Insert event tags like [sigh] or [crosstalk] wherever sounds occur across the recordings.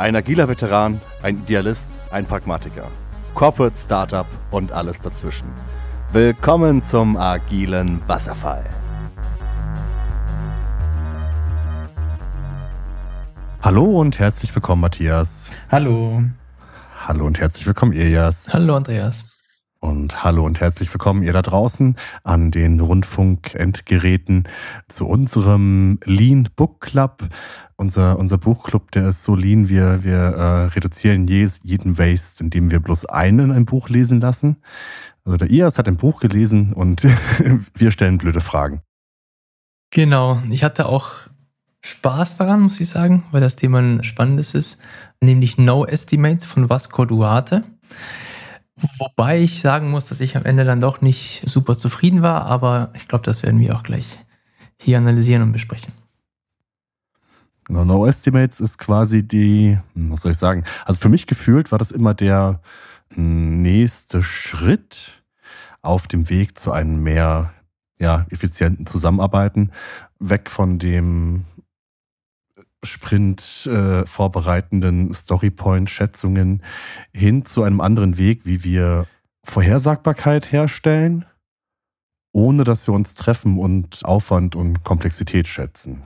Ein agiler Veteran, ein Idealist, ein Pragmatiker. Corporate Startup und alles dazwischen. Willkommen zum agilen Wasserfall. Hallo und herzlich willkommen, Matthias. Hallo. Hallo und herzlich willkommen, Ilias. Hallo, Andreas. Und hallo und herzlich willkommen ihr da draußen an den Rundfunkendgeräten zu unserem Lean Book Club. Unser, unser Buchclub, der ist so lean, wir, wir äh, reduzieren jes, jeden Waste, indem wir bloß einen ein Buch lesen lassen. Also der Ias hat ein Buch gelesen und [laughs] wir stellen blöde Fragen. Genau, ich hatte auch Spaß daran, muss ich sagen, weil das Thema ein spannendes ist, nämlich No Estimates von Vasco Duarte. Wobei ich sagen muss, dass ich am Ende dann doch nicht super zufrieden war, aber ich glaube, das werden wir auch gleich hier analysieren und besprechen. Genau, No Estimates ist quasi die, was soll ich sagen? Also für mich gefühlt war das immer der hm, nächste Schritt auf dem Weg zu einem mehr ja, effizienten Zusammenarbeiten, weg von dem Sprint äh, vorbereitenden Storypoint-Schätzungen hin zu einem anderen Weg, wie wir Vorhersagbarkeit herstellen, ohne dass wir uns treffen und Aufwand und Komplexität schätzen.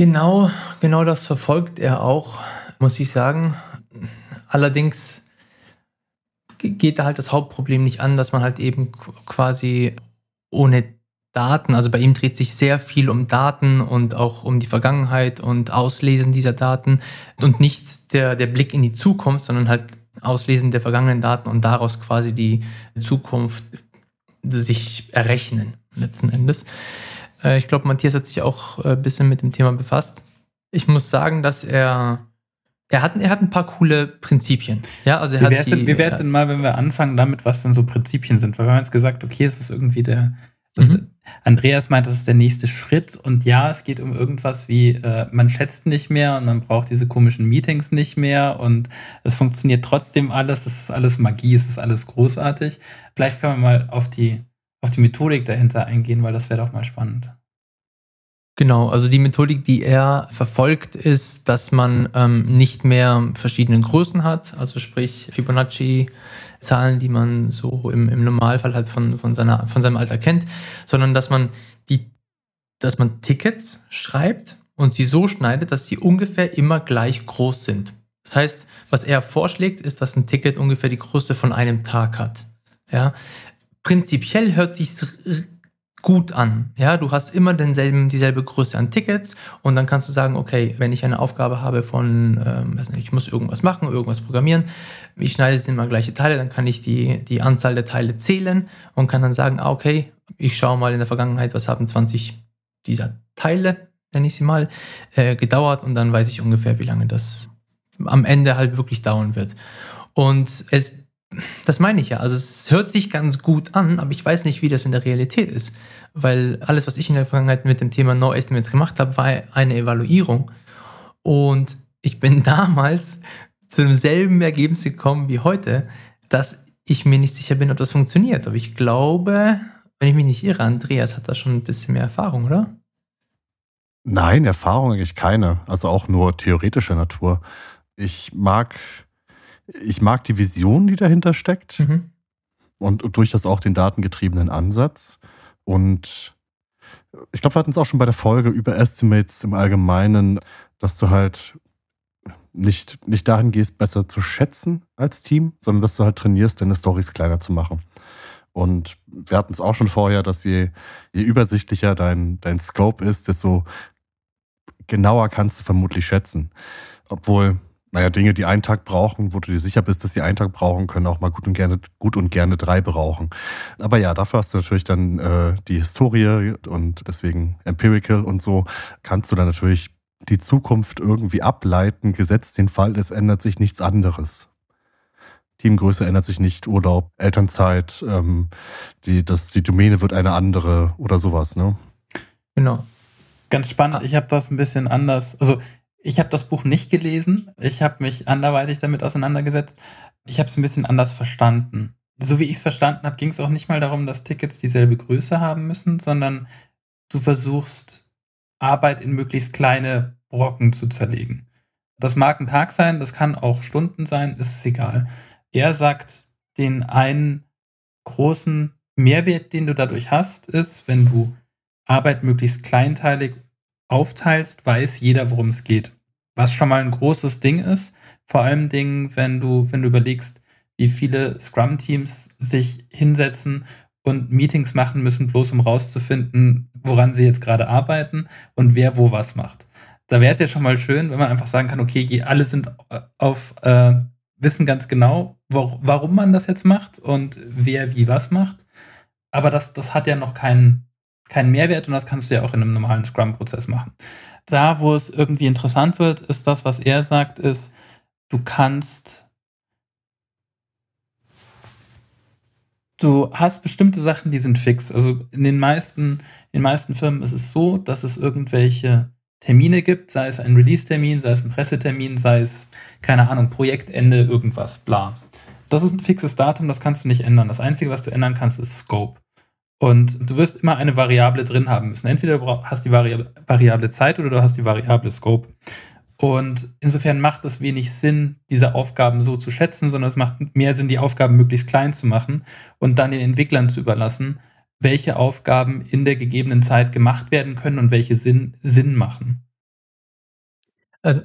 Genau, genau das verfolgt er auch, muss ich sagen. Allerdings geht da halt das Hauptproblem nicht an, dass man halt eben quasi ohne Daten, also bei ihm dreht sich sehr viel um Daten und auch um die Vergangenheit und Auslesen dieser Daten und nicht der, der Blick in die Zukunft, sondern halt Auslesen der vergangenen Daten und daraus quasi die Zukunft sich errechnen, letzten Endes. Äh, ich glaube, Matthias hat sich auch ein bisschen mit dem Thema befasst. Ich muss sagen, dass er er hat, er hat ein paar coole Prinzipien. Ja, also er wie wäre es denn, denn mal, wenn wir anfangen damit, was denn so Prinzipien sind? Weil wir haben jetzt gesagt, okay, es ist irgendwie der, Mhm. Andreas meint, das ist der nächste Schritt. Und ja, es geht um irgendwas wie, äh, man schätzt nicht mehr und man braucht diese komischen Meetings nicht mehr und es funktioniert trotzdem alles. Das ist alles Magie, es ist alles großartig. Vielleicht können wir mal auf die, auf die Methodik dahinter eingehen, weil das wäre doch mal spannend. Genau, also die Methodik, die er verfolgt, ist, dass man ähm, nicht mehr verschiedene Größen hat, also sprich Fibonacci Zahlen, die man so im, im Normalfall halt von, von, seiner, von seinem Alter kennt, sondern dass man die, dass man Tickets schreibt und sie so schneidet, dass sie ungefähr immer gleich groß sind. Das heißt, was er vorschlägt, ist, dass ein Ticket ungefähr die Größe von einem Tag hat. Ja, prinzipiell hört sich gut an. Ja, du hast immer denselben, dieselbe Größe an Tickets und dann kannst du sagen, okay, wenn ich eine Aufgabe habe von, ähm, nicht, ich muss irgendwas machen, irgendwas programmieren, ich schneide es in mal gleiche Teile, dann kann ich die, die Anzahl der Teile zählen und kann dann sagen, ah, okay, ich schaue mal in der Vergangenheit, was haben 20 dieser Teile, nenne ich sie mal, äh, gedauert und dann weiß ich ungefähr, wie lange das am Ende halt wirklich dauern wird. Und es das meine ich ja. Also es hört sich ganz gut an, aber ich weiß nicht, wie das in der Realität ist. Weil alles, was ich in der Vergangenheit mit dem Thema No Estimates gemacht habe, war eine Evaluierung. Und ich bin [laughs] damals zu demselben Ergebnis gekommen wie heute, dass ich mir nicht sicher bin, ob das funktioniert. Aber ich glaube, wenn ich mich nicht irre, Andreas hat da schon ein bisschen mehr Erfahrung, oder? Nein, Erfahrung eigentlich keine. Also auch nur theoretischer Natur. Ich mag ich mag die Vision, die dahinter steckt mhm. und, und durchaus auch den datengetriebenen Ansatz. Und ich glaube, wir hatten es auch schon bei der Folge über Estimates im Allgemeinen, dass du halt nicht, nicht dahin gehst, besser zu schätzen als Team, sondern dass du halt trainierst, deine Stories kleiner zu machen. Und wir hatten es auch schon vorher, dass je, je übersichtlicher dein, dein Scope ist, desto genauer kannst du vermutlich schätzen. Obwohl naja, Dinge, die einen Tag brauchen, wo du dir sicher bist, dass sie einen Tag brauchen, können auch mal gut und gerne, gut und gerne drei brauchen. Aber ja, dafür hast du natürlich dann äh, die Historie und deswegen Empirical und so kannst du dann natürlich die Zukunft irgendwie ableiten, gesetzt den Fall, es ändert sich nichts anderes. Teamgröße ändert sich nicht, Urlaub, Elternzeit, ähm, die, das, die Domäne wird eine andere oder sowas, ne? Genau. Ganz spannend. Ich habe das ein bisschen anders. Also ich habe das Buch nicht gelesen. Ich habe mich anderweitig damit auseinandergesetzt. Ich habe es ein bisschen anders verstanden. So wie ich es verstanden habe, ging es auch nicht mal darum, dass Tickets dieselbe Größe haben müssen, sondern du versuchst, Arbeit in möglichst kleine Brocken zu zerlegen. Das mag ein Tag sein, das kann auch Stunden sein, ist es egal. Er sagt, den einen großen Mehrwert, den du dadurch hast, ist, wenn du Arbeit möglichst kleinteilig aufteilst, weiß jeder, worum es geht. Was schon mal ein großes Ding ist, vor allem Dingen, wenn du, wenn du überlegst, wie viele Scrum-Teams sich hinsetzen und Meetings machen müssen, bloß um rauszufinden, woran sie jetzt gerade arbeiten und wer wo was macht. Da wäre es ja schon mal schön, wenn man einfach sagen kann, okay, alle sind auf, äh, wissen ganz genau, wo, warum man das jetzt macht und wer wie was macht. Aber das, das hat ja noch keinen, keinen Mehrwert und das kannst du ja auch in einem normalen Scrum-Prozess machen. Da, wo es irgendwie interessant wird, ist das, was er sagt, ist, du kannst du hast bestimmte Sachen, die sind fix. Also in den meisten, in den meisten Firmen ist es so, dass es irgendwelche Termine gibt, sei es ein Release-Termin, sei es ein Pressetermin, sei es, keine Ahnung, Projektende, irgendwas, bla. Das ist ein fixes Datum, das kannst du nicht ändern. Das Einzige, was du ändern kannst, ist Scope. Und du wirst immer eine Variable drin haben müssen. Entweder du hast die Variable, Zeit oder du hast die Variable Scope. Und insofern macht es wenig Sinn, diese Aufgaben so zu schätzen, sondern es macht mehr Sinn, die Aufgaben möglichst klein zu machen und dann den Entwicklern zu überlassen, welche Aufgaben in der gegebenen Zeit gemacht werden können und welche Sinn, Sinn machen. Also,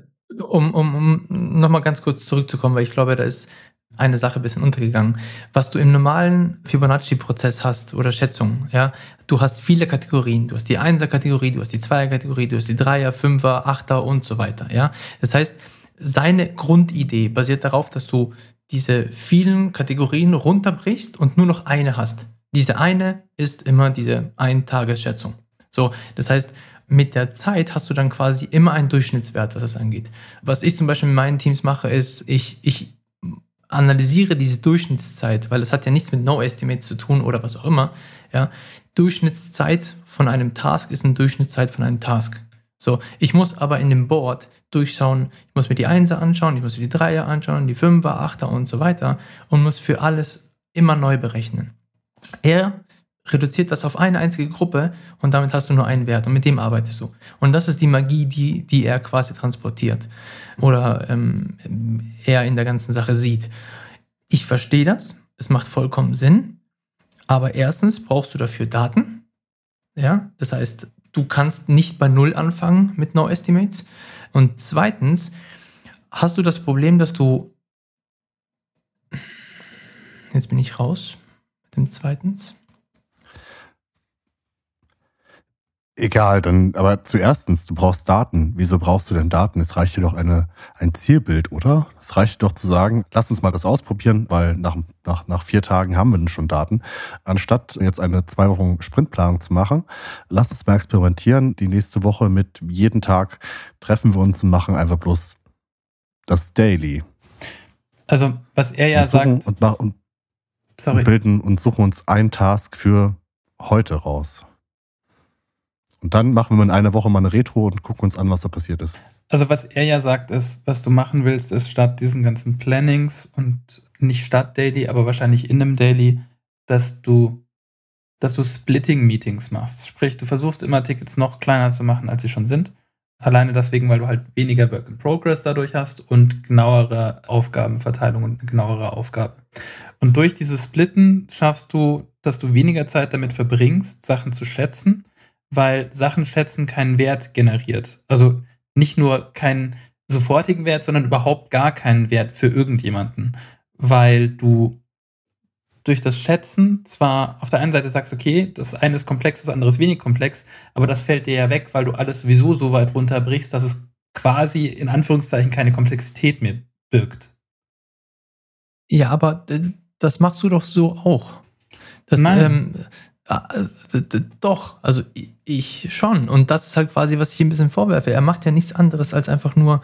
um, um, um nochmal ganz kurz zurückzukommen, weil ich glaube, da ist eine Sache ein bisschen untergegangen. Was du im normalen Fibonacci-Prozess hast oder Schätzung, ja, du hast viele Kategorien. Du hast die Einser-Kategorie, du hast die Zweier-Kategorie, du hast die Dreier, Fünfer, Achter und so weiter, ja. Das heißt, seine Grundidee basiert darauf, dass du diese vielen Kategorien runterbrichst und nur noch eine hast. Diese eine ist immer diese Eintagesschätzung. So, das heißt, mit der Zeit hast du dann quasi immer einen Durchschnittswert, was das angeht. Was ich zum Beispiel mit meinen Teams mache, ist, ich, ich analysiere diese Durchschnittszeit, weil es hat ja nichts mit No Estimate zu tun oder was auch immer. Ja, Durchschnittszeit von einem Task ist eine Durchschnittszeit von einem Task. So, ich muss aber in dem Board durchschauen, ich muss mir die Einser anschauen, ich muss mir die Dreier anschauen, die Fünfer, Achter und so weiter und muss für alles immer neu berechnen. Er reduziert das auf eine einzige Gruppe und damit hast du nur einen Wert und mit dem arbeitest du. Und das ist die Magie, die, die er quasi transportiert oder ähm, er in der ganzen Sache sieht. Ich verstehe das, es macht vollkommen Sinn, aber erstens brauchst du dafür Daten. Ja, das heißt, du kannst nicht bei Null anfangen mit No Estimates. Und zweitens hast du das Problem, dass du. Jetzt bin ich raus mit dem zweitens. Egal, dann, aber zuerstens, du brauchst Daten. Wieso brauchst du denn Daten? Es reicht dir doch eine, ein Zielbild, oder? Es reicht doch zu sagen, lass uns mal das ausprobieren, weil nach, nach, nach vier Tagen haben wir dann schon Daten. Anstatt jetzt eine zwei Wochen Sprintplanung zu machen, lass uns mal experimentieren. Die nächste Woche mit jeden Tag treffen wir uns und machen einfach bloß das Daily. Also, was er ja und sagt. Und, und, und bilden und suchen uns einen Task für heute raus. Und dann machen wir in einer Woche mal eine Retro und gucken uns an, was da passiert ist. Also was er ja sagt, ist, was du machen willst, ist statt diesen ganzen Plannings und nicht statt Daily, aber wahrscheinlich in einem Daily, dass du, dass du Splitting-Meetings machst. Sprich, du versuchst immer Tickets noch kleiner zu machen, als sie schon sind. Alleine deswegen, weil du halt weniger Work in Progress dadurch hast und genauere Aufgabenverteilung und genauere Aufgabe. Und durch dieses Splitten schaffst du, dass du weniger Zeit damit verbringst, Sachen zu schätzen weil Sachen schätzen keinen Wert generiert. Also nicht nur keinen sofortigen Wert, sondern überhaupt gar keinen Wert für irgendjemanden, weil du durch das Schätzen zwar auf der einen Seite sagst, okay, das eine ist komplex, das andere ist wenig komplex, aber das fällt dir ja weg, weil du alles sowieso so weit runterbrichst, dass es quasi in Anführungszeichen keine Komplexität mehr birgt. Ja, aber das machst du doch so auch. Das, Nein. Ähm, doch, also ich schon. Und das ist halt quasi, was ich ein bisschen vorwerfe. Er macht ja nichts anderes als einfach nur,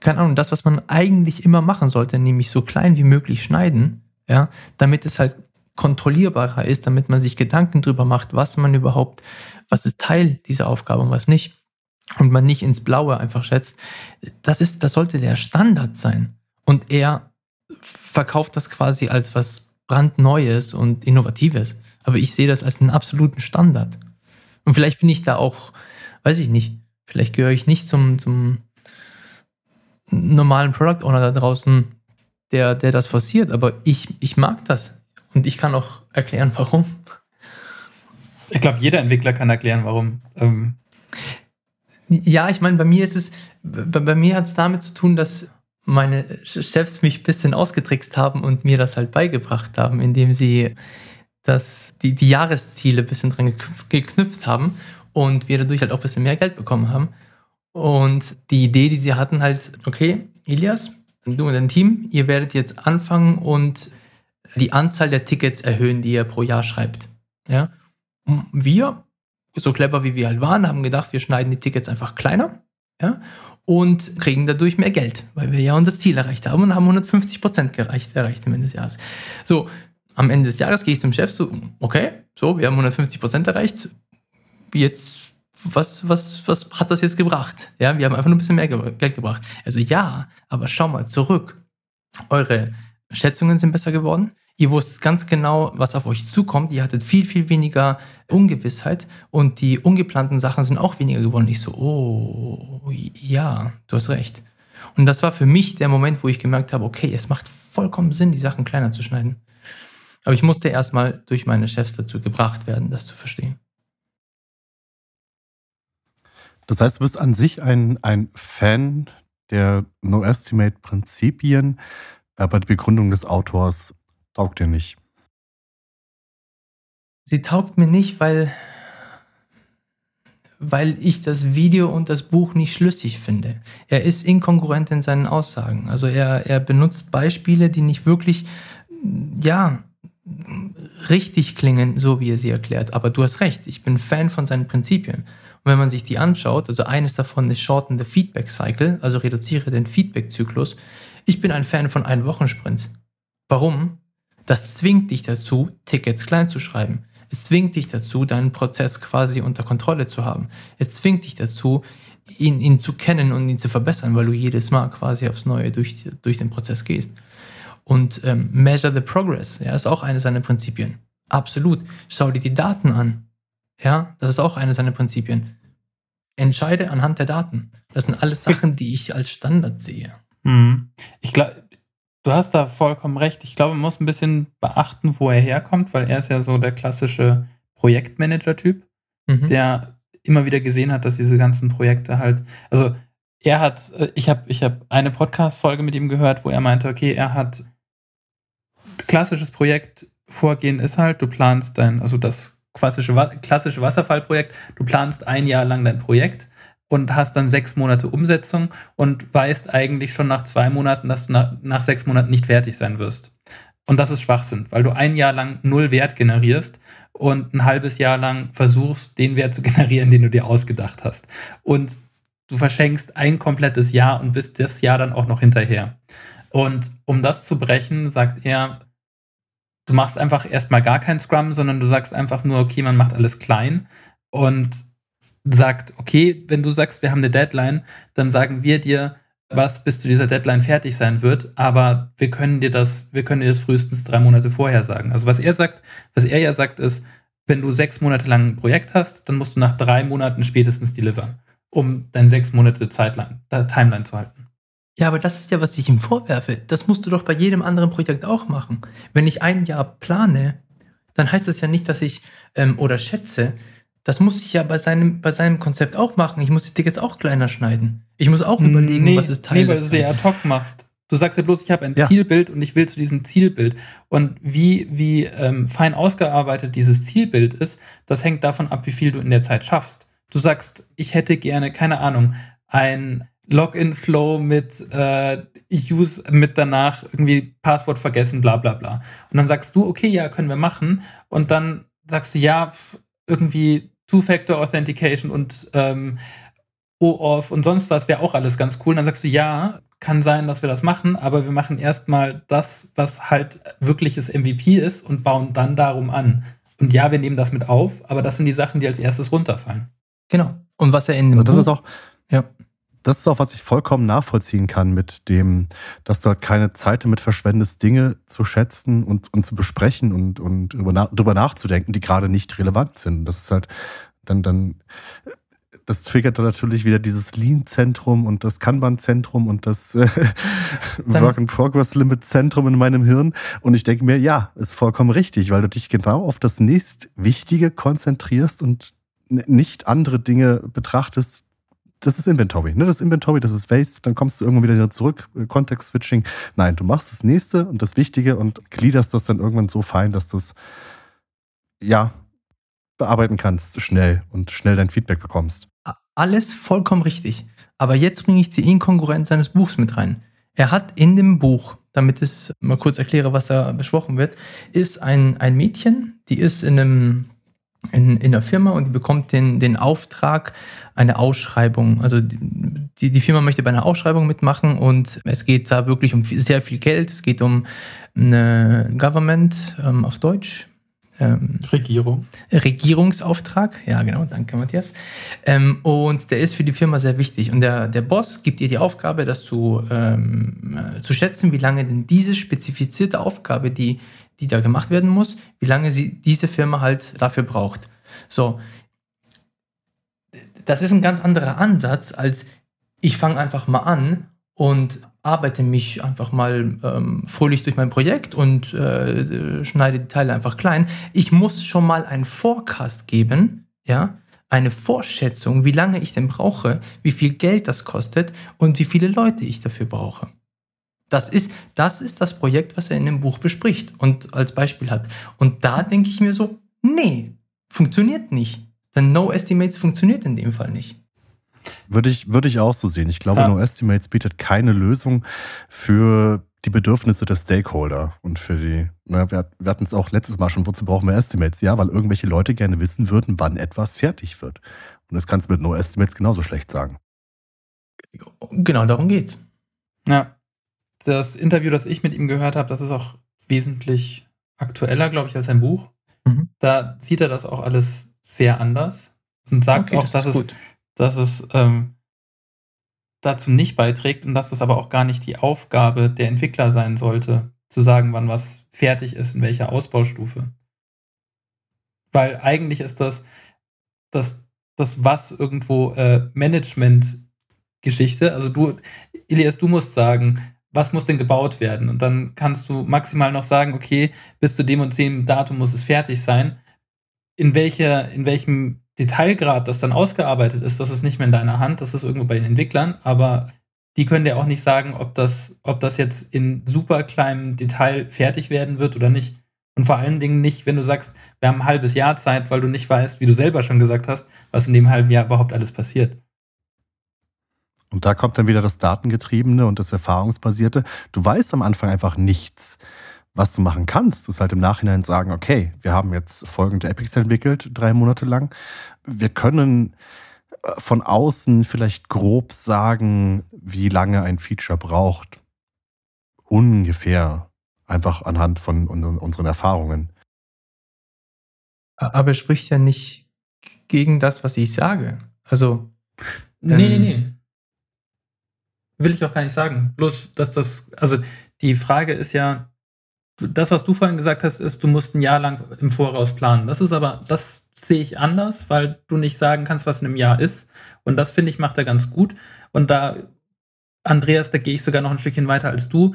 keine Ahnung, das, was man eigentlich immer machen sollte, nämlich so klein wie möglich schneiden, ja, damit es halt kontrollierbarer ist, damit man sich Gedanken drüber macht, was man überhaupt, was ist Teil dieser Aufgabe und was nicht. Und man nicht ins Blaue einfach schätzt. Das ist, das sollte der Standard sein. Und er verkauft das quasi als was brandneues und innovatives. Aber ich sehe das als einen absoluten Standard. Und vielleicht bin ich da auch, weiß ich nicht, vielleicht gehöre ich nicht zum, zum normalen Product Owner da draußen, der, der das forciert, aber ich, ich mag das. Und ich kann auch erklären, [laughs] warum. Ich glaube, jeder Entwickler kann erklären, warum. Ähm. Ja, ich meine, bei mir ist es, bei, bei mir hat es damit zu tun, dass meine Chefs mich ein bisschen ausgetrickst haben und mir das halt beigebracht haben, indem sie das, die, die Jahresziele ein bisschen dran geknüpft haben und wir dadurch halt auch ein bisschen mehr Geld bekommen haben. Und die Idee, die sie hatten, halt, okay, Ilias, du und dein Team, ihr werdet jetzt anfangen und die Anzahl der Tickets erhöhen, die ihr pro Jahr schreibt. Ja? Wir, so clever wie wir halt waren, haben gedacht, wir schneiden die Tickets einfach kleiner ja? und kriegen dadurch mehr Geld, weil wir ja unser Ziel erreicht haben und haben 150 Prozent erreicht, erreicht am Ende des Jahres. So, am Ende des Jahres gehe ich zum Chef so, okay, so, wir haben 150 Prozent erreicht, jetzt, was, was, was hat das jetzt gebracht? Ja, wir haben einfach nur ein bisschen mehr Geld gebracht. Also ja, aber schau mal zurück. Eure Schätzungen sind besser geworden. Ihr wusstet ganz genau, was auf euch zukommt. Ihr hattet viel, viel weniger Ungewissheit und die ungeplanten Sachen sind auch weniger geworden. Ich so, oh, ja, du hast recht. Und das war für mich der Moment, wo ich gemerkt habe, okay, es macht vollkommen Sinn, die Sachen kleiner zu schneiden. Aber ich musste erstmal durch meine Chefs dazu gebracht werden, das zu verstehen. Das heißt, du bist an sich ein, ein Fan der No-Estimate-Prinzipien, aber die Begründung des Autors taugt dir nicht. Sie taugt mir nicht, weil, weil ich das Video und das Buch nicht schlüssig finde. Er ist inkongruent in seinen Aussagen. Also er, er benutzt Beispiele, die nicht wirklich, ja, richtig klingen, so wie er sie erklärt. Aber du hast recht, ich bin Fan von seinen Prinzipien. Und wenn man sich die anschaut, also eines davon ist Shorten the Feedback Cycle, also reduziere den Feedback-Zyklus. Ich bin ein Fan von Ein-Wochen-Sprints. Warum? Das zwingt dich dazu, Tickets klein zu schreiben. Es zwingt dich dazu, deinen Prozess quasi unter Kontrolle zu haben. Es zwingt dich dazu, ihn, ihn zu kennen und ihn zu verbessern, weil du jedes Mal quasi aufs Neue durch, durch den Prozess gehst. Und ähm, measure the progress, ja, ist auch eines seiner Prinzipien. Absolut. Schau dir die Daten an. Ja, das ist auch eine seiner Prinzipien. Entscheide anhand der Daten. Das sind alles Sachen, die ich als Standard sehe. Mhm. Ich glaube, du hast da vollkommen recht. Ich glaube, man muss ein bisschen beachten, wo er herkommt, weil er ist ja so der klassische Projektmanager-Typ, mhm. der immer wieder gesehen hat, dass diese ganzen Projekte halt, also er hat, äh, ich habe ich hab eine Podcast-Folge mit ihm gehört, wo er meinte, okay, er hat klassisches Projektvorgehen ist halt, du planst dein, also das klassische, klassische Wasserfallprojekt, du planst ein Jahr lang dein Projekt und hast dann sechs Monate Umsetzung und weißt eigentlich schon nach zwei Monaten, dass du nach, nach sechs Monaten nicht fertig sein wirst. Und das ist Schwachsinn, weil du ein Jahr lang null Wert generierst und ein halbes Jahr lang versuchst, den Wert zu [laughs] generieren, den du dir ausgedacht hast. Und du verschenkst ein komplettes Jahr und bist das Jahr dann auch noch hinterher. Und um das zu brechen, sagt er, du machst einfach erstmal gar kein Scrum, sondern du sagst einfach nur, okay, man macht alles klein und sagt, okay, wenn du sagst, wir haben eine Deadline, dann sagen wir dir, was bis zu dieser Deadline fertig sein wird, aber wir können dir das, wir können dir das frühestens drei Monate vorher sagen. Also was er sagt, was er ja sagt, ist, wenn du sechs Monate lang ein Projekt hast, dann musst du nach drei Monaten spätestens delivern um deine sechs Monate Zeitline, äh, Timeline zu halten. Ja, aber das ist ja, was ich ihm vorwerfe. Das musst du doch bei jedem anderen Projekt auch machen. Wenn ich ein Jahr plane, dann heißt das ja nicht, dass ich ähm, oder schätze, das muss ich ja bei seinem, bei seinem Konzept auch machen. Ich muss die Tickets auch kleiner schneiden. Ich muss auch überlegen, nee, was ist Teil nee, weil du sie ad hoc machst. Du sagst ja bloß, ich habe ein ja. Zielbild und ich will zu diesem Zielbild. Und wie, wie ähm, fein ausgearbeitet dieses Zielbild ist, das hängt davon ab, wie viel du in der Zeit schaffst du sagst, ich hätte gerne, keine Ahnung, ein Login-Flow mit äh, Use, mit danach irgendwie Passwort vergessen, bla bla bla. Und dann sagst du, okay, ja, können wir machen. Und dann sagst du, ja, irgendwie Two-Factor Authentication und ähm, OAuth und sonst was wäre auch alles ganz cool. Und dann sagst du, ja, kann sein, dass wir das machen, aber wir machen erstmal das, was halt wirkliches MVP ist und bauen dann darum an. Und ja, wir nehmen das mit auf, aber das sind die Sachen, die als erstes runterfallen. Genau. Und was er in also das Buch, ist auch ja. Das ist auch, was ich vollkommen nachvollziehen kann mit dem, dass du halt keine Zeit damit verschwendest, Dinge zu schätzen und, und zu besprechen und, und darüber, nach, darüber nachzudenken, die gerade nicht relevant sind. Das ist halt dann, dann das triggert dann natürlich wieder dieses Lean-Zentrum und das Kanban-Zentrum und das äh, Work-in-Progress-Limit-Zentrum in meinem Hirn. Und ich denke mir, ja, ist vollkommen richtig, weil du dich genau auf das nächstwichtige konzentrierst und nicht andere Dinge betrachtest. Das ist Inventory. Ne? Das Inventory, das ist Waste, dann kommst du irgendwann wieder zurück, Kontext-Switching. Nein, du machst das nächste und das Wichtige und gliederst das dann irgendwann so fein, dass du es ja bearbeiten kannst, schnell und schnell dein Feedback bekommst. Alles vollkommen richtig. Aber jetzt bringe ich die Inkongruenz seines Buchs mit rein. Er hat in dem Buch, damit ich mal kurz erkläre, was da besprochen wird, ist ein, ein Mädchen, die ist in einem in, in einer Firma und die bekommt den, den Auftrag, eine Ausschreibung. Also die, die Firma möchte bei einer Ausschreibung mitmachen und es geht da wirklich um sehr viel Geld. Es geht um eine Government ähm, auf Deutsch, ähm, Regierung. Regierungsauftrag, ja genau, danke Matthias. Ähm, und der ist für die Firma sehr wichtig. Und der, der Boss gibt ihr die Aufgabe, das zu, ähm, äh, zu schätzen, wie lange denn diese spezifizierte Aufgabe, die, die da gemacht werden muss, wie lange sie diese Firma halt dafür braucht. So, das ist ein ganz anderer Ansatz, als ich fange einfach mal an und arbeite mich einfach mal ähm, fröhlich durch mein Projekt und äh, schneide die Teile einfach klein. Ich muss schon mal einen Forecast geben, ja, eine Vorschätzung, wie lange ich denn brauche, wie viel Geld das kostet und wie viele Leute ich dafür brauche. Das ist, das ist das Projekt, was er in dem Buch bespricht und als Beispiel hat. Und da denke ich mir so, nee, funktioniert nicht. Denn No Estimates funktioniert in dem Fall nicht. Würde ich, würde ich auch so sehen. Ich glaube, ja. No Estimates bietet keine Lösung für die Bedürfnisse der Stakeholder und für die, na, wir, wir hatten es auch letztes Mal schon, wozu brauchen wir Estimates? Ja, weil irgendwelche Leute gerne wissen würden, wann etwas fertig wird. Und das kannst du mit No Estimates genauso schlecht sagen. Genau, darum geht's. Ja. Das Interview, das ich mit ihm gehört habe, das ist auch wesentlich aktueller, glaube ich, als sein Buch. Mhm. Da sieht er das auch alles sehr anders und sagt okay, auch, das dass es dass es ähm, dazu nicht beiträgt und dass es aber auch gar nicht die Aufgabe der Entwickler sein sollte, zu sagen, wann was fertig ist, in welcher Ausbaustufe. Weil eigentlich ist das das, das was irgendwo äh, Management-Geschichte. Also du, Elias, du musst sagen, was muss denn gebaut werden? Und dann kannst du maximal noch sagen, okay, bis zu dem und dem Datum muss es fertig sein. In, welcher, in welchem Detailgrad, das dann ausgearbeitet ist, das ist nicht mehr in deiner Hand, das ist irgendwo bei den Entwicklern, aber die können dir auch nicht sagen, ob das, ob das jetzt in super kleinem Detail fertig werden wird oder nicht. Und vor allen Dingen nicht, wenn du sagst, wir haben ein halbes Jahr Zeit, weil du nicht weißt, wie du selber schon gesagt hast, was in dem halben Jahr überhaupt alles passiert. Und da kommt dann wieder das Datengetriebene und das Erfahrungsbasierte. Du weißt am Anfang einfach nichts. Was du machen kannst, ist halt im Nachhinein sagen, okay, wir haben jetzt folgende Epics entwickelt, drei Monate lang. Wir können äh, von außen vielleicht grob sagen, wie lange ein Feature braucht. Ungefähr. Einfach anhand von unseren Erfahrungen. Aber er spricht ja nicht gegen das, was ich sage. Also. Nee, ähm, nee, nee. Will ich auch gar nicht sagen. Bloß, dass das, also die Frage ist ja, das, was du vorhin gesagt hast, ist, du musst ein Jahr lang im Voraus planen. Das ist aber, das sehe ich anders, weil du nicht sagen kannst, was in einem Jahr ist. Und das finde ich macht er ganz gut. Und da, Andreas, da gehe ich sogar noch ein Stückchen weiter als du.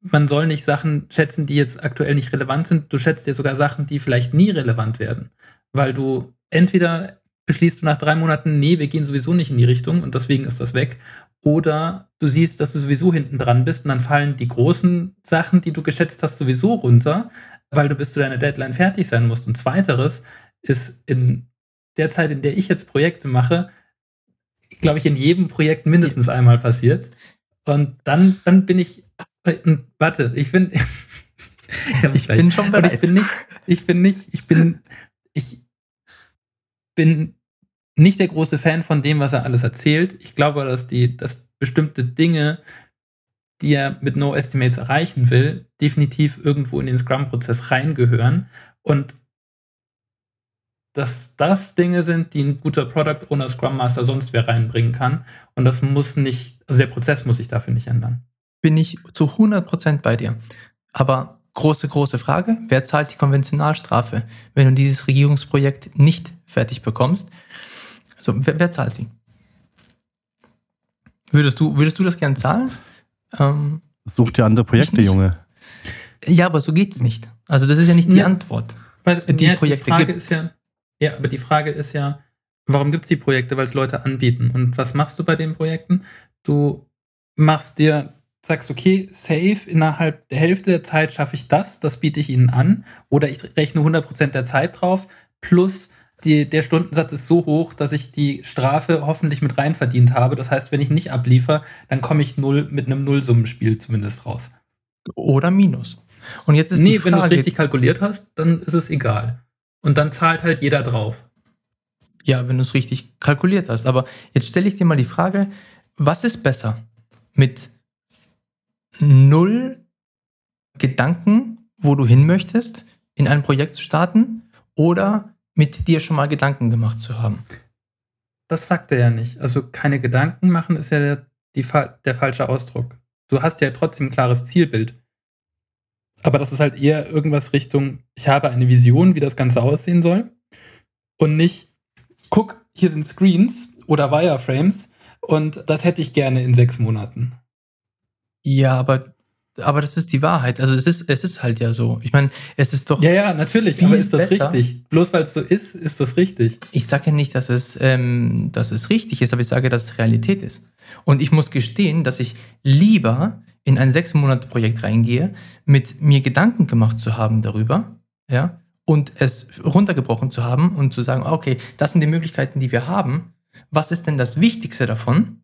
Man soll nicht Sachen schätzen, die jetzt aktuell nicht relevant sind. Du schätzt dir sogar Sachen, die vielleicht nie relevant werden. Weil du entweder beschließt du nach drei Monaten, nee, wir gehen sowieso nicht in die Richtung und deswegen ist das weg. Oder du siehst, dass du sowieso hinten dran bist und dann fallen die großen Sachen, die du geschätzt hast, sowieso runter, weil du bis zu deiner Deadline fertig sein musst. Und zweiteres ist in der Zeit, in der ich jetzt Projekte mache, glaube ich, in jedem Projekt mindestens einmal passiert. Und dann, dann bin ich, warte, ich bin, [laughs] ich, ich bin schon bereit. ich bin nicht, ich bin nicht, ich bin, ich bin nicht der große Fan von dem, was er alles erzählt. Ich glaube, dass die, dass bestimmte Dinge, die er mit No Estimates erreichen will, definitiv irgendwo in den Scrum-Prozess reingehören und dass das Dinge sind, die ein guter Product Owner, Scrum Master sonst wer reinbringen kann. Und das muss nicht, also der Prozess muss sich dafür nicht ändern. Bin ich zu 100% bei dir. Aber große, große Frage, wer zahlt die Konventionalstrafe, wenn du dieses Regierungsprojekt nicht fertig bekommst? So, wer, wer zahlt sie? Würdest du, würdest du das gern zahlen? Ähm, Such dir andere Projekte, Junge. Ja, aber so geht es nicht. Also das ist ja nicht die ja, Antwort. Weil, die ja, Projekte die Frage gibt. Ist ja, ja, aber die Frage ist ja, warum gibt es die Projekte? Weil es Leute anbieten. Und was machst du bei den Projekten? Du machst dir, sagst, okay, safe, innerhalb der Hälfte der Zeit schaffe ich das, das biete ich ihnen an. Oder ich rechne 100% der Zeit drauf, plus die, der Stundensatz ist so hoch, dass ich die Strafe hoffentlich mit rein verdient habe. Das heißt, wenn ich nicht abliefer, dann komme ich null mit einem Nullsummenspiel zumindest raus. Oder Minus. Und jetzt ist nee, die Frage, wenn du es richtig kalkuliert hast, dann ist es egal. Und dann zahlt halt jeder drauf. Ja, wenn du es richtig kalkuliert hast. Aber jetzt stelle ich dir mal die Frage, was ist besser? Mit null Gedanken, wo du hin möchtest, in ein Projekt zu starten oder mit dir schon mal Gedanken gemacht zu haben? Das sagt er ja nicht. Also keine Gedanken machen ist ja der, die, der falsche Ausdruck. Du hast ja trotzdem ein klares Zielbild. Aber das ist halt eher irgendwas Richtung, ich habe eine Vision, wie das Ganze aussehen soll. Und nicht, guck, hier sind Screens oder Wireframes und das hätte ich gerne in sechs Monaten. Ja, aber, aber das ist die Wahrheit. Also es ist, es ist halt ja so. Ich meine, es ist doch. Ja, ja, natürlich, aber ist das besser. richtig? Bloß weil es so ist, ist das richtig. Ich sage ja nicht, dass es, ähm, dass es richtig ist, aber ich sage, dass es Realität ist. Und ich muss gestehen, dass ich lieber in ein sechs Monate Projekt reingehe, mit mir Gedanken gemacht zu haben darüber, ja, und es runtergebrochen zu haben und zu sagen, okay, das sind die Möglichkeiten, die wir haben. Was ist denn das Wichtigste davon?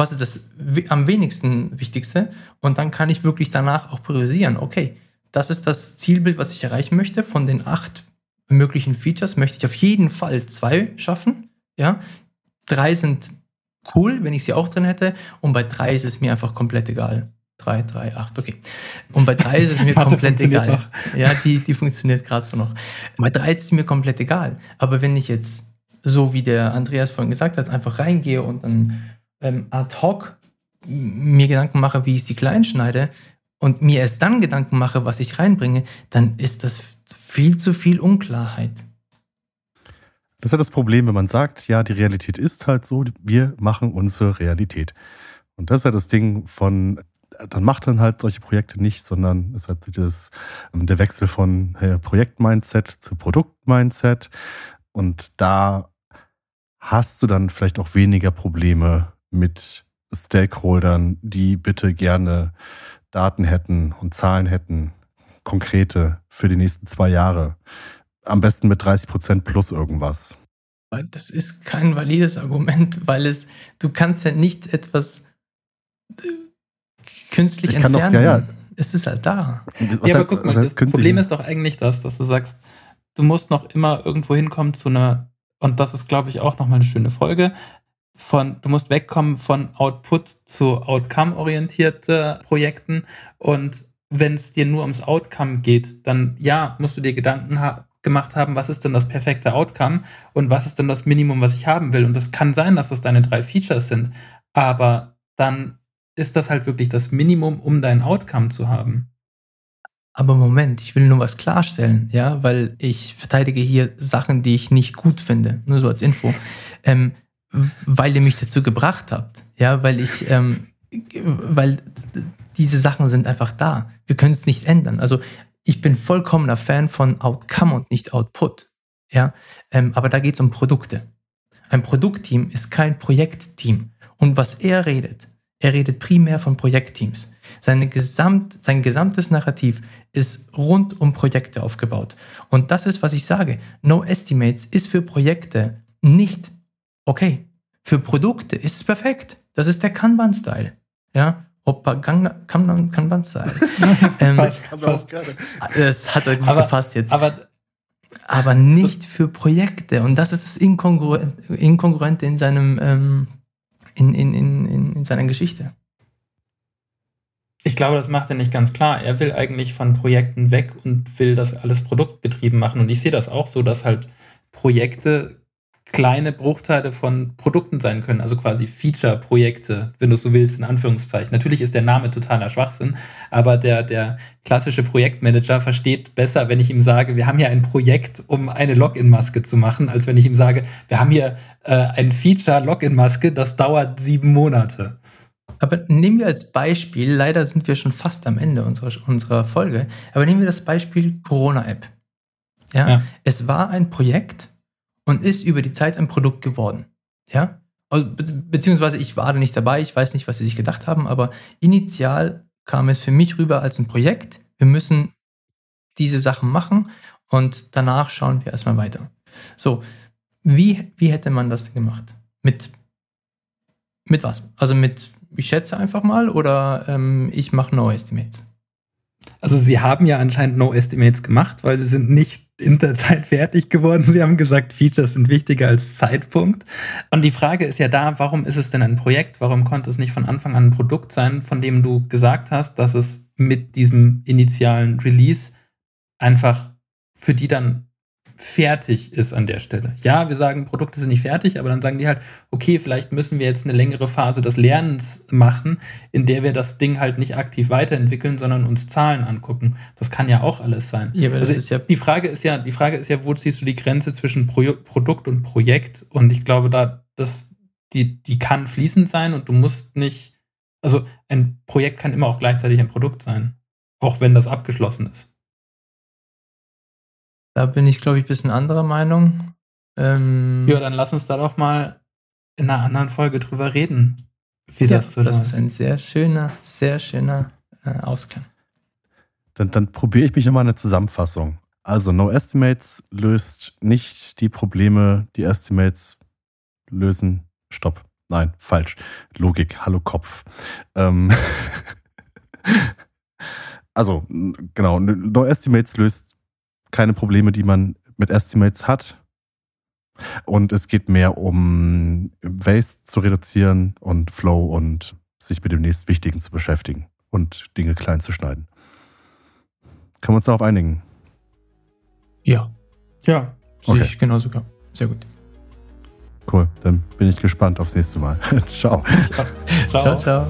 Was ist das am wenigsten Wichtigste? Und dann kann ich wirklich danach auch priorisieren. Okay, das ist das Zielbild, was ich erreichen möchte. Von den acht möglichen Features möchte ich auf jeden Fall zwei schaffen. Ja, drei sind cool, wenn ich sie auch drin hätte. Und bei drei ist es mir einfach komplett egal. 3, 3, 8, okay. Und bei 3 ist es mir [laughs] komplett egal. Noch. Ja, die, die funktioniert gerade so noch. Bei 3 ist es mir komplett egal. Aber wenn ich jetzt, so wie der Andreas vorhin gesagt hat, einfach reingehe und dann ähm, ad hoc mir Gedanken mache, wie ich sie klein schneide und mir erst dann Gedanken mache, was ich reinbringe, dann ist das viel zu viel Unklarheit. Das ist ja das Problem, wenn man sagt, ja, die Realität ist halt so, wir machen unsere Realität. Und das ist ja das Ding von dann macht dann halt solche Projekte nicht, sondern es hat das, ähm, der Wechsel von äh, Projektmindset zu Produktmindset. Und da hast du dann vielleicht auch weniger Probleme mit Stakeholdern, die bitte gerne Daten hätten und Zahlen hätten, konkrete für die nächsten zwei Jahre. Am besten mit 30 Prozent plus irgendwas. Das ist kein valides Argument, weil es, du kannst ja nicht etwas künstlich ich entfernen. Doch, ja, ja. Es ist halt da. Was ja, aber guck mal, das Problem ist doch eigentlich das, dass du sagst, du musst noch immer irgendwo hinkommen zu einer, und das ist, glaube ich, auch nochmal eine schöne Folge, von, du musst wegkommen von Output zu Outcome-orientierte Projekten. Und wenn es dir nur ums Outcome geht, dann ja, musst du dir Gedanken ha gemacht haben, was ist denn das perfekte Outcome und was ist denn das Minimum, was ich haben will. Und das kann sein, dass das deine drei Features sind, aber dann ist das halt wirklich das Minimum, um dein Outcome zu haben. Aber Moment, ich will nur was klarstellen, ja, weil ich verteidige hier Sachen, die ich nicht gut finde, nur so als Info, [laughs] ähm, weil ihr mich dazu gebracht habt, ja, weil ich, ähm, weil diese Sachen sind einfach da. Wir können es nicht ändern. Also ich bin vollkommener Fan von Outcome und nicht Output, ja, ähm, aber da geht es um Produkte. Ein Produktteam ist kein Projektteam. Und was er redet, er redet primär von Projektteams. Seine Gesamt, sein gesamtes Narrativ ist rund um Projekte aufgebaut. Und das ist, was ich sage. No Estimates ist für Projekte nicht okay. Für Produkte ist es perfekt. Das ist der Kanban-Style. Ja, Hoppa, Kanban-Style. [laughs] ähm, fast. Es hat gut aber, gepasst jetzt. Aber, aber nicht für Projekte. Und das ist das Inkongruente in seinem ähm, in, in, in, in seiner Geschichte. Ich glaube, das macht er nicht ganz klar. Er will eigentlich von Projekten weg und will das alles produktgetrieben machen. Und ich sehe das auch so, dass halt Projekte kleine Bruchteile von Produkten sein können, also quasi Feature-Projekte, wenn du so willst, in Anführungszeichen. Natürlich ist der Name totaler Schwachsinn, aber der, der klassische Projektmanager versteht besser, wenn ich ihm sage, wir haben hier ein Projekt, um eine Login-Maske zu machen, als wenn ich ihm sage, wir haben hier äh, ein Feature-Login-Maske, das dauert sieben Monate. Aber nehmen wir als Beispiel, leider sind wir schon fast am Ende unserer, unserer Folge, aber nehmen wir das Beispiel Corona-App. Ja? ja? Es war ein Projekt, und ist über die Zeit ein Produkt geworden. Ja? Also, be beziehungsweise ich war da nicht dabei, ich weiß nicht, was sie sich gedacht haben, aber initial kam es für mich rüber als ein Projekt. Wir müssen diese Sachen machen und danach schauen wir erstmal weiter. So, wie, wie hätte man das gemacht? Mit, mit was? Also mit, ich schätze einfach mal oder ähm, ich mache No Estimates? Also sie haben ja anscheinend No Estimates gemacht, weil sie sind nicht in der Zeit fertig geworden. Sie haben gesagt, Features sind wichtiger als Zeitpunkt. Und die Frage ist ja da, warum ist es denn ein Projekt? Warum konnte es nicht von Anfang an ein Produkt sein, von dem du gesagt hast, dass es mit diesem initialen Release einfach für die dann fertig ist an der Stelle. Ja, wir sagen, Produkte sind nicht fertig, aber dann sagen die halt, okay, vielleicht müssen wir jetzt eine längere Phase des Lernens machen, in der wir das Ding halt nicht aktiv weiterentwickeln, sondern uns Zahlen angucken. Das kann ja auch alles sein. Ja, also ja die Frage ist ja, die Frage ist ja, wo ziehst du die Grenze zwischen Pro Produkt und Projekt? Und ich glaube, da das die die kann fließend sein und du musst nicht, also ein Projekt kann immer auch gleichzeitig ein Produkt sein, auch wenn das abgeschlossen ist. Da bin ich, glaube ich, ein bisschen anderer Meinung. Ähm, ja, dann lass uns da doch mal in einer anderen Folge drüber reden. Wie ja, das, so das ist ein sehr schöner, sehr schöner äh, Ausklang. Dann, dann probiere ich mich nochmal eine Zusammenfassung. Also, No Estimates löst nicht die Probleme, die Estimates lösen. Stopp. Nein, falsch. Logik, hallo Kopf. Ähm [laughs] also, genau, No Estimates löst keine Probleme, die man mit Estimates hat. Und es geht mehr um Waste zu reduzieren und Flow und sich mit dem nächst Wichtigen zu beschäftigen und Dinge klein zu schneiden. Können wir uns darauf einigen? Ja. Ja, sehe okay. ich genauso. Sehr gut. Cool, dann bin ich gespannt aufs nächste Mal. [laughs] ciao. ciao. ciao. ciao.